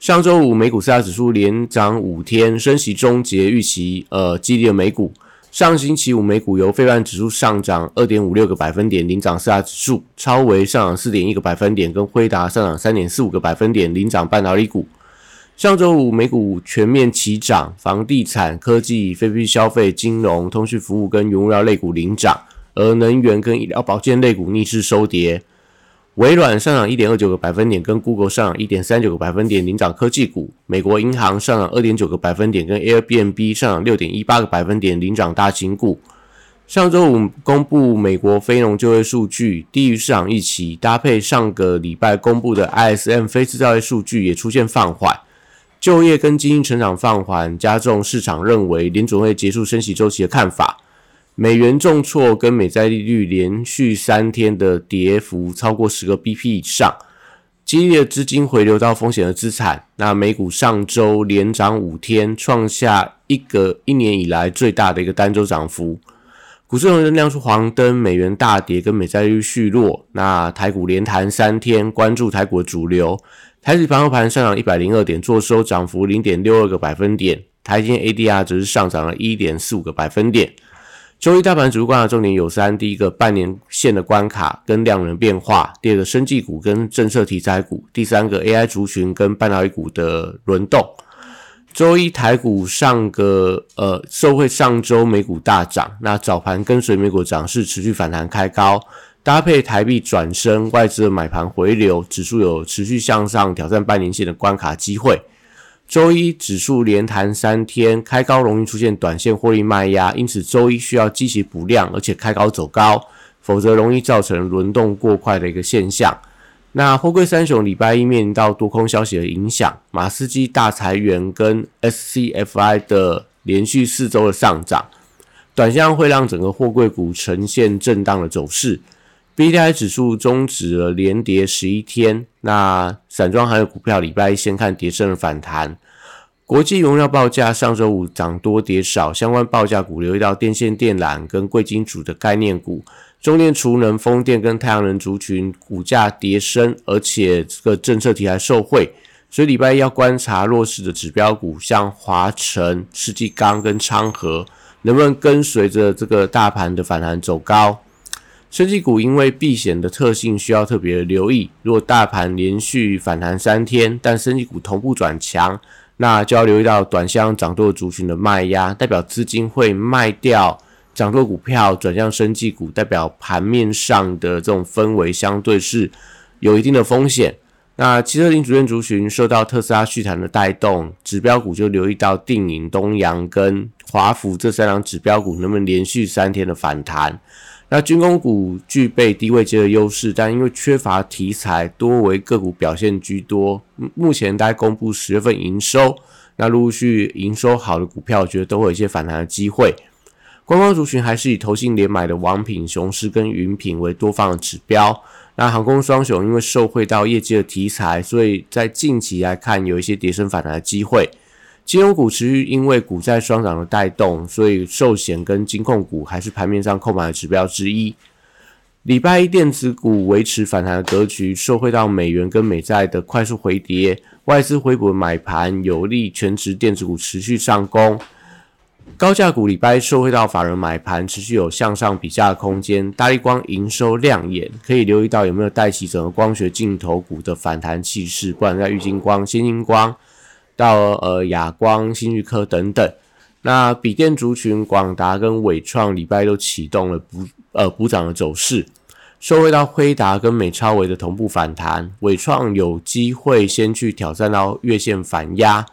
上周五美股四大指数连涨五天，升息终结预期，呃，激励了美股。上星期五美股由非半指数上涨二点五六个百分点，领涨四大指数；超微上涨四点一个百分点，跟辉达上涨三点四五个百分点，领涨半导体股。上周五美股全面齐涨，房地产、科技、非必消费、金融、通讯服务跟原物料类股领涨。而能源跟医疗保健类股逆势收跌，微软上涨一点二九个百分点，跟 Google 上涨一点三九个百分点领涨科技股。美国银行上涨二点九个百分点，跟 Airbnb 上涨六点一八个百分点领涨大型股。上周五公布美国非农就业数据低于市场预期，搭配上个礼拜公布的 ISM 非制造业数据也出现放缓，就业跟经济成长放缓，加重市场认为联准会结束升息周期的看法。美元重挫，跟美债利率连续三天的跌幅超过十个 BP 以上，激烈的资金回流到风险的资产。那美股上周连涨五天，创下一个一年以来最大的一个单周涨幅。股市仍然亮出黄灯，美元大跌，跟美债利率续落。那台股连弹三天，关注台股的主流。台指盘后盘上涨一百零二点，做收涨幅零点六二个百分点。台积 ADR 则是上涨了一点四五个百分点。周一大盘主观的重点有三：第一个半年线的关卡跟量能变化；第二个生技股跟政策题材股；第三个 AI 族群跟半导体股的轮动。周一台股上个呃受惠上周美股大涨，那早盘跟随美股涨势持续反弹开高，搭配台币转升，外资的买盘回流，指数有持续向上挑战半年线的关卡机会。周一指数连弹三天，开高容易出现短线获利卖压，因此周一需要积极补量，而且开高走高，否则容易造成轮动过快的一个现象。那货柜三雄礼拜一面临到多空消息的影响，马斯基大裁员跟 SCFI 的连续四周的上涨，短线会让整个货柜股呈现震荡的走势。B D I 指数终止了连跌十一天，那散装还有股票礼拜一先看跌升的反弹。国际原料报价上周五涨多跌少，相关报价股留意到电线电缆跟贵金属的概念股，中电储能、风电跟太阳能族群股价跌升，而且这个政策题材受惠，所以礼拜一要观察弱势的指标股，像华晨、世纪钢跟昌河，能不能跟随着这个大盘的反弹走高。升级股因为避险的特性需要特别留意。如果大盘连续反弹三天，但升级股同步转强，那就要留意到短向涨多族群的卖压，代表资金会卖掉涨多股票，转向升级股，代表盘面上的这种氛围相对是有一定的风险。那汽车零组件族群受到特斯拉续谈的带动，指标股就留意到定影、东阳跟华孚这三档指标股能不能连续三天的反弹。那军工股具备低位阶的优势，但因为缺乏题材，多为个股表现居多。目前大概公布十月份营收，那陆续营收好的股票，我觉得都会有一些反弹的机会。观光族群还是以投信连买的王品、雄狮跟云品为多方的指标。那航空双雄因为受惠到业绩的题材，所以在近期来看有一些跌升反弹的机会。金融股持续因为股债双涨的带动，所以寿险跟金控股还是盘面上购买的指标之一。礼拜一电子股维持反弹的格局，受惠到美元跟美债的快速回跌，外资回补买盘有利全职电子股持续上攻。高价股礼拜一受惠到法人买盘，持续有向上比价的空间。大力光营收亮眼，可以留意到有没有带起整个光学镜头股的反弹气势，不管在玉金光、先金光。到呃亚光、新日科等等，那笔电族群广达跟伟创礼拜都启动了补呃补涨的走势，受惠到辉达跟美超维的同步反弹，伟创有机会先去挑战到月线反压，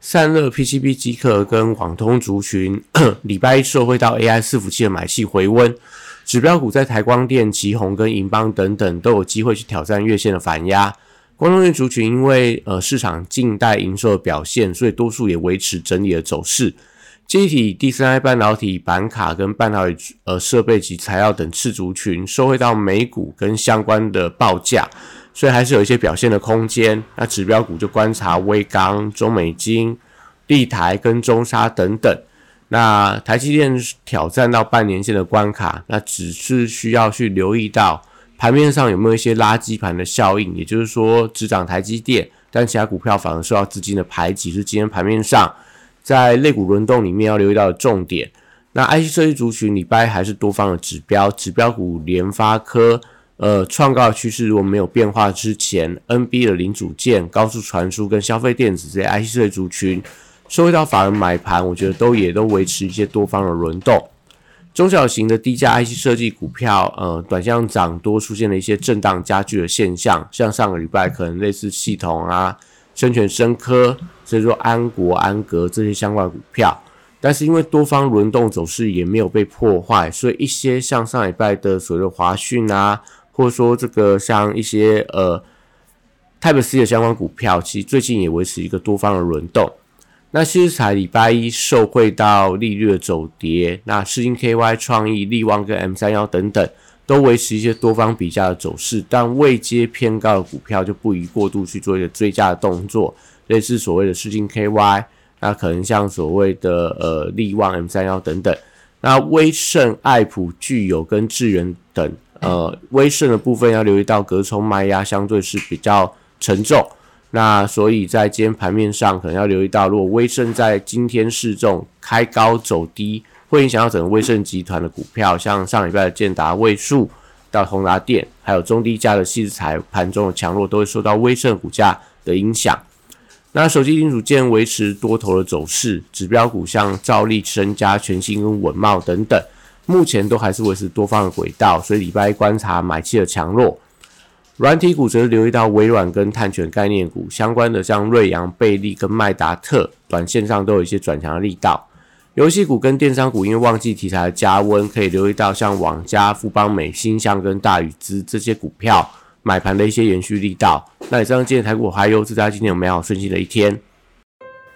散热 PCB 机壳跟网通族群 礼拜一受惠到 AI 伺服器的买气回温，指标股在台光电、旗宏跟银邦等等都有机会去挑战月线的反压。光通讯族群因为呃市场近代营收的表现，所以多数也维持整理的走势。机体、第三代半导体、板卡跟半导体呃设备及材料等次族群，收回到美股跟相关的报价，所以还是有一些表现的空间。那指标股就观察微钢、中美金、立台跟中沙等等。那台积电挑战到半年线的关卡，那只是需要去留意到盘面上有没有一些垃圾盘的效应，也就是说只涨台积电，但其他股票反而受到资金的排挤，是今天盘面上。在类股轮动里面要留意到的重点，那 IC 设计族群礼拜还是多方的指标，指标股联发科，呃，创高趋势如果没有变化之前，NB 的零组件、高速传输跟消费电子这些 IC 设计族群，收回到法人买盘，我觉得都也都维持一些多方的轮动。中小型的低价 IC 设计股票，呃，短向涨多出现了一些震荡加剧的现象，像上个礼拜可能类似系统啊。生全生科，所以说安国、安格这些相关股票，但是因为多方轮动走势也没有被破坏，所以一些像上礼拜的所谓的华讯啊，或者说这个像一些呃 Type C 的相关股票，其实最近也维持一个多方的轮动。那其实才礼拜一受惠到利率的走跌，那世金 KY 创意、利旺跟 M 三幺等等。都维持一些多方比价的走势，但未接偏高的股票就不宜过度去做一个追加的动作，类似所谓的世金 KY，那可能像所谓的呃利旺 M 三幺等等，那威盛、爱普、具有跟智源等，呃威盛的部分要留意到隔冲卖压相对是比较沉重，那所以在今天盘面上可能要留意到，如果威盛在今天市重开高走低。会影响到整个威盛集团的股票，像上礼拜的建达、位数到宏达电，还有中低价的细材盘中的强弱，都会受到威盛股价的影响。那手机零组件维持多头的走势，指标股像兆利、升家、全新跟稳茂等等，目前都还是维持多方的轨道，所以礼拜一观察买气的强弱。软体股则是留意到微软跟碳权概念股相关的，像瑞阳、贝利跟麦达特，短线上都有一些转强的力道。游戏股跟电商股因为旺季题材的加温，可以留意到像网加、富邦美、新象跟大宇资这些股票买盘的一些延续力道。那以上今天台股还有祝大家今天有美好顺心的一天。